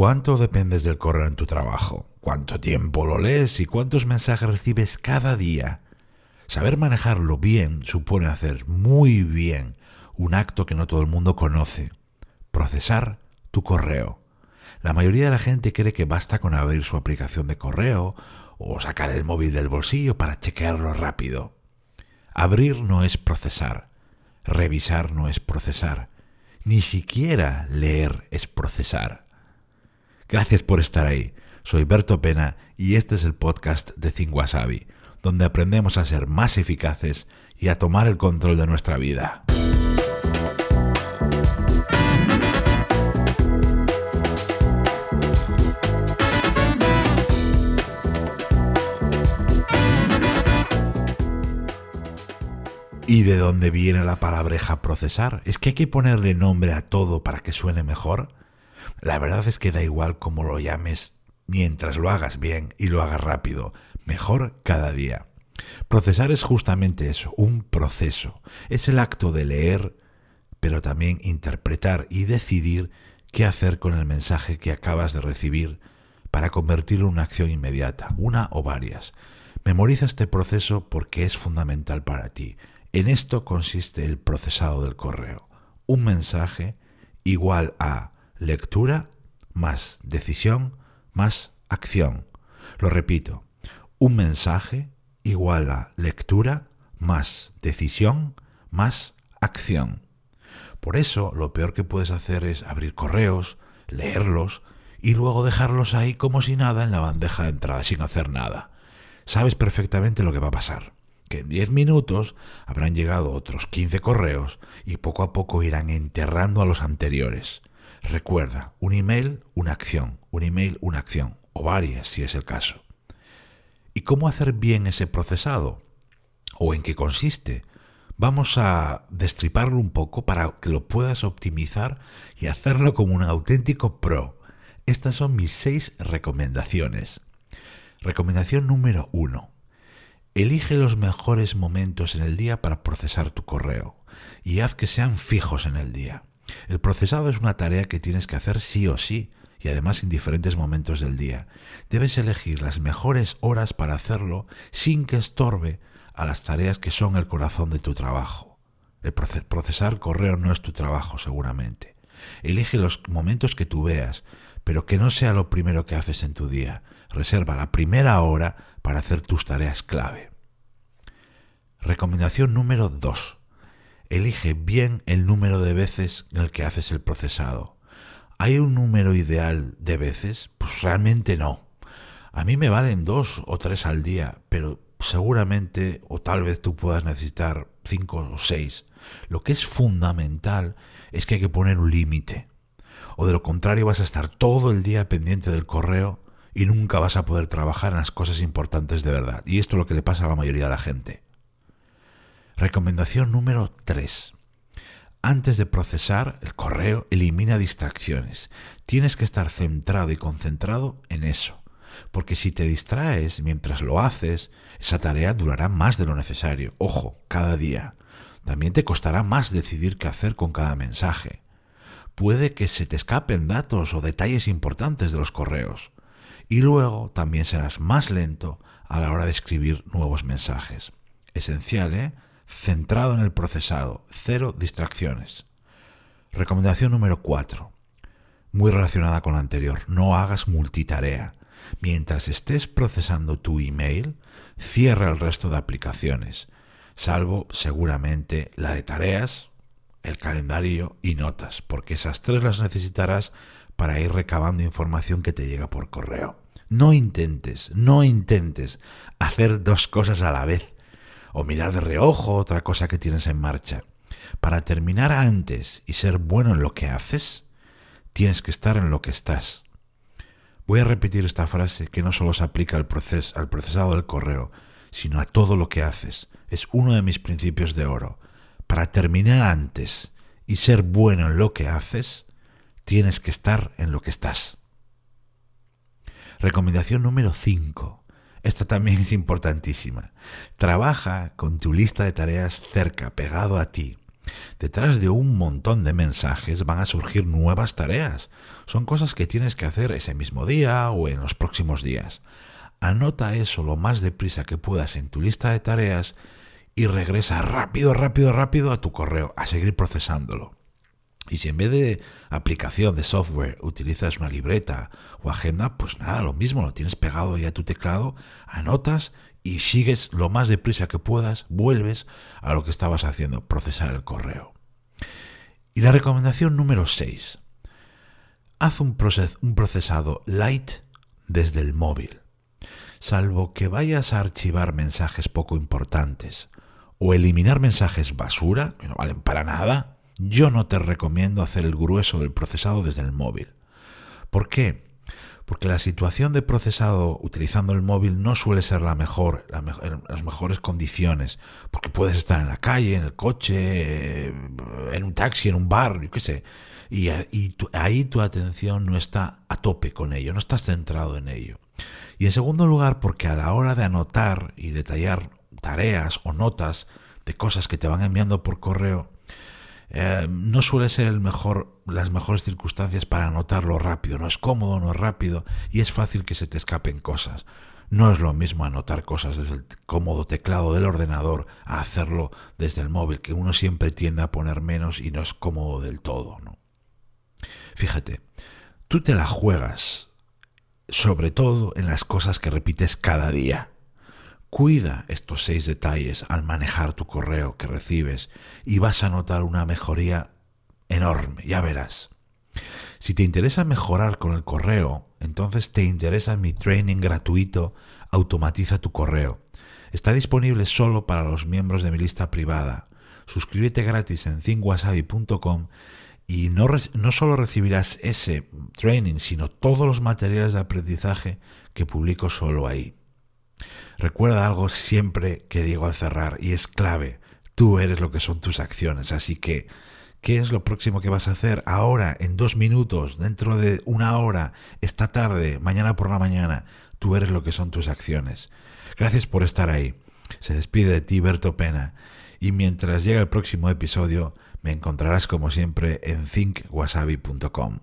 ¿Cuánto dependes del correo en tu trabajo? ¿Cuánto tiempo lo lees y cuántos mensajes recibes cada día? Saber manejarlo bien supone hacer muy bien un acto que no todo el mundo conoce. Procesar tu correo. La mayoría de la gente cree que basta con abrir su aplicación de correo o sacar el móvil del bolsillo para chequearlo rápido. Abrir no es procesar. Revisar no es procesar. Ni siquiera leer es procesar. Gracias por estar ahí. Soy Berto Pena y este es el podcast de Think donde aprendemos a ser más eficaces y a tomar el control de nuestra vida. ¿Y de dónde viene la palabreja procesar? ¿Es que hay que ponerle nombre a todo para que suene mejor? La verdad es que da igual cómo lo llames, mientras lo hagas bien y lo hagas rápido, mejor cada día. Procesar es justamente eso, un proceso. Es el acto de leer, pero también interpretar y decidir qué hacer con el mensaje que acabas de recibir para convertirlo en una acción inmediata, una o varias. Memoriza este proceso porque es fundamental para ti. En esto consiste el procesado del correo. Un mensaje igual a lectura más decisión más acción. Lo repito, un mensaje igual a lectura más decisión más acción. Por eso lo peor que puedes hacer es abrir correos, leerlos y luego dejarlos ahí como si nada en la bandeja de entrada sin hacer nada. Sabes perfectamente lo que va a pasar que en 10 minutos habrán llegado otros 15 correos y poco a poco irán enterrando a los anteriores. Recuerda, un email, una acción, un email, una acción, o varias si es el caso. ¿Y cómo hacer bien ese procesado? ¿O en qué consiste? Vamos a destriparlo un poco para que lo puedas optimizar y hacerlo como un auténtico pro. Estas son mis seis recomendaciones. Recomendación número uno. Elige los mejores momentos en el día para procesar tu correo y haz que sean fijos en el día. El procesado es una tarea que tienes que hacer sí o sí, y además en diferentes momentos del día. Debes elegir las mejores horas para hacerlo sin que estorbe a las tareas que son el corazón de tu trabajo. El procesar correo no es tu trabajo, seguramente. Elige los momentos que tú veas, pero que no sea lo primero que haces en tu día. Reserva la primera hora para hacer tus tareas clave. Recomendación número 2 elige bien el número de veces en el que haces el procesado. ¿Hay un número ideal de veces? Pues realmente no. A mí me valen dos o tres al día, pero seguramente o tal vez tú puedas necesitar cinco o seis. Lo que es fundamental es que hay que poner un límite. O de lo contrario vas a estar todo el día pendiente del correo y nunca vas a poder trabajar en las cosas importantes de verdad. Y esto es lo que le pasa a la mayoría de la gente. Recomendación número 3. Antes de procesar el correo, elimina distracciones. Tienes que estar centrado y concentrado en eso. Porque si te distraes mientras lo haces, esa tarea durará más de lo necesario. Ojo, cada día. También te costará más decidir qué hacer con cada mensaje. Puede que se te escapen datos o detalles importantes de los correos. Y luego también serás más lento a la hora de escribir nuevos mensajes. Esencial, ¿eh? Centrado en el procesado, cero distracciones. Recomendación número 4. Muy relacionada con la anterior, no hagas multitarea. Mientras estés procesando tu email, cierra el resto de aplicaciones, salvo seguramente la de tareas, el calendario y notas, porque esas tres las necesitarás para ir recabando información que te llega por correo. No intentes, no intentes hacer dos cosas a la vez o mirar de reojo otra cosa que tienes en marcha. Para terminar antes y ser bueno en lo que haces, tienes que estar en lo que estás. Voy a repetir esta frase que no solo se aplica al, al procesado del correo, sino a todo lo que haces. Es uno de mis principios de oro. Para terminar antes y ser bueno en lo que haces, tienes que estar en lo que estás. Recomendación número 5. Esta también es importantísima. Trabaja con tu lista de tareas cerca, pegado a ti. Detrás de un montón de mensajes van a surgir nuevas tareas. Son cosas que tienes que hacer ese mismo día o en los próximos días. Anota eso lo más deprisa que puedas en tu lista de tareas y regresa rápido, rápido, rápido a tu correo, a seguir procesándolo. Y si en vez de aplicación de software utilizas una libreta o agenda, pues nada, lo mismo, lo tienes pegado ya a tu teclado, anotas y sigues lo más deprisa que puedas, vuelves a lo que estabas haciendo, procesar el correo. Y la recomendación número 6. Haz un, un procesado light desde el móvil. Salvo que vayas a archivar mensajes poco importantes o eliminar mensajes basura, que no valen para nada, yo no te recomiendo hacer el grueso del procesado desde el móvil. ¿Por qué? Porque la situación de procesado utilizando el móvil no suele ser la mejor, las mejores condiciones, porque puedes estar en la calle, en el coche, eh, en un taxi, en un bar, yo qué sé, y, ahí tu atención no está a tope con ello, no estás centrado en ello. Y en segundo lugar, porque a la hora de anotar y detallar tareas o notas de cosas que te van enviando por correo, eh, no suele ser el mejor, las mejores circunstancias para anotarlo rápido. No es cómodo, no es rápido y es fácil que se te escapen cosas. No es lo mismo anotar cosas desde el cómodo teclado del ordenador a hacerlo desde el móvil, que uno siempre tiende a poner menos y no es cómodo del todo. ¿no? Fíjate, tú te la juegas, sobre todo en las cosas que repites cada día. Cuida estos seis detalles al manejar tu correo que recibes y vas a notar una mejoría enorme, ya verás. Si te interesa mejorar con el correo, entonces te interesa mi training gratuito Automatiza tu correo. Está disponible solo para los miembros de mi lista privada. Suscríbete gratis en thinkwasabi.com y no, no solo recibirás ese training, sino todos los materiales de aprendizaje que publico solo ahí. Recuerda algo siempre que digo al cerrar y es clave. Tú eres lo que son tus acciones. Así que, ¿qué es lo próximo que vas a hacer ahora, en dos minutos, dentro de una hora, esta tarde, mañana por la mañana? Tú eres lo que son tus acciones. Gracias por estar ahí. Se despide de ti Berto Pena. Y mientras llega el próximo episodio, me encontrarás como siempre en thinkwasabi.com.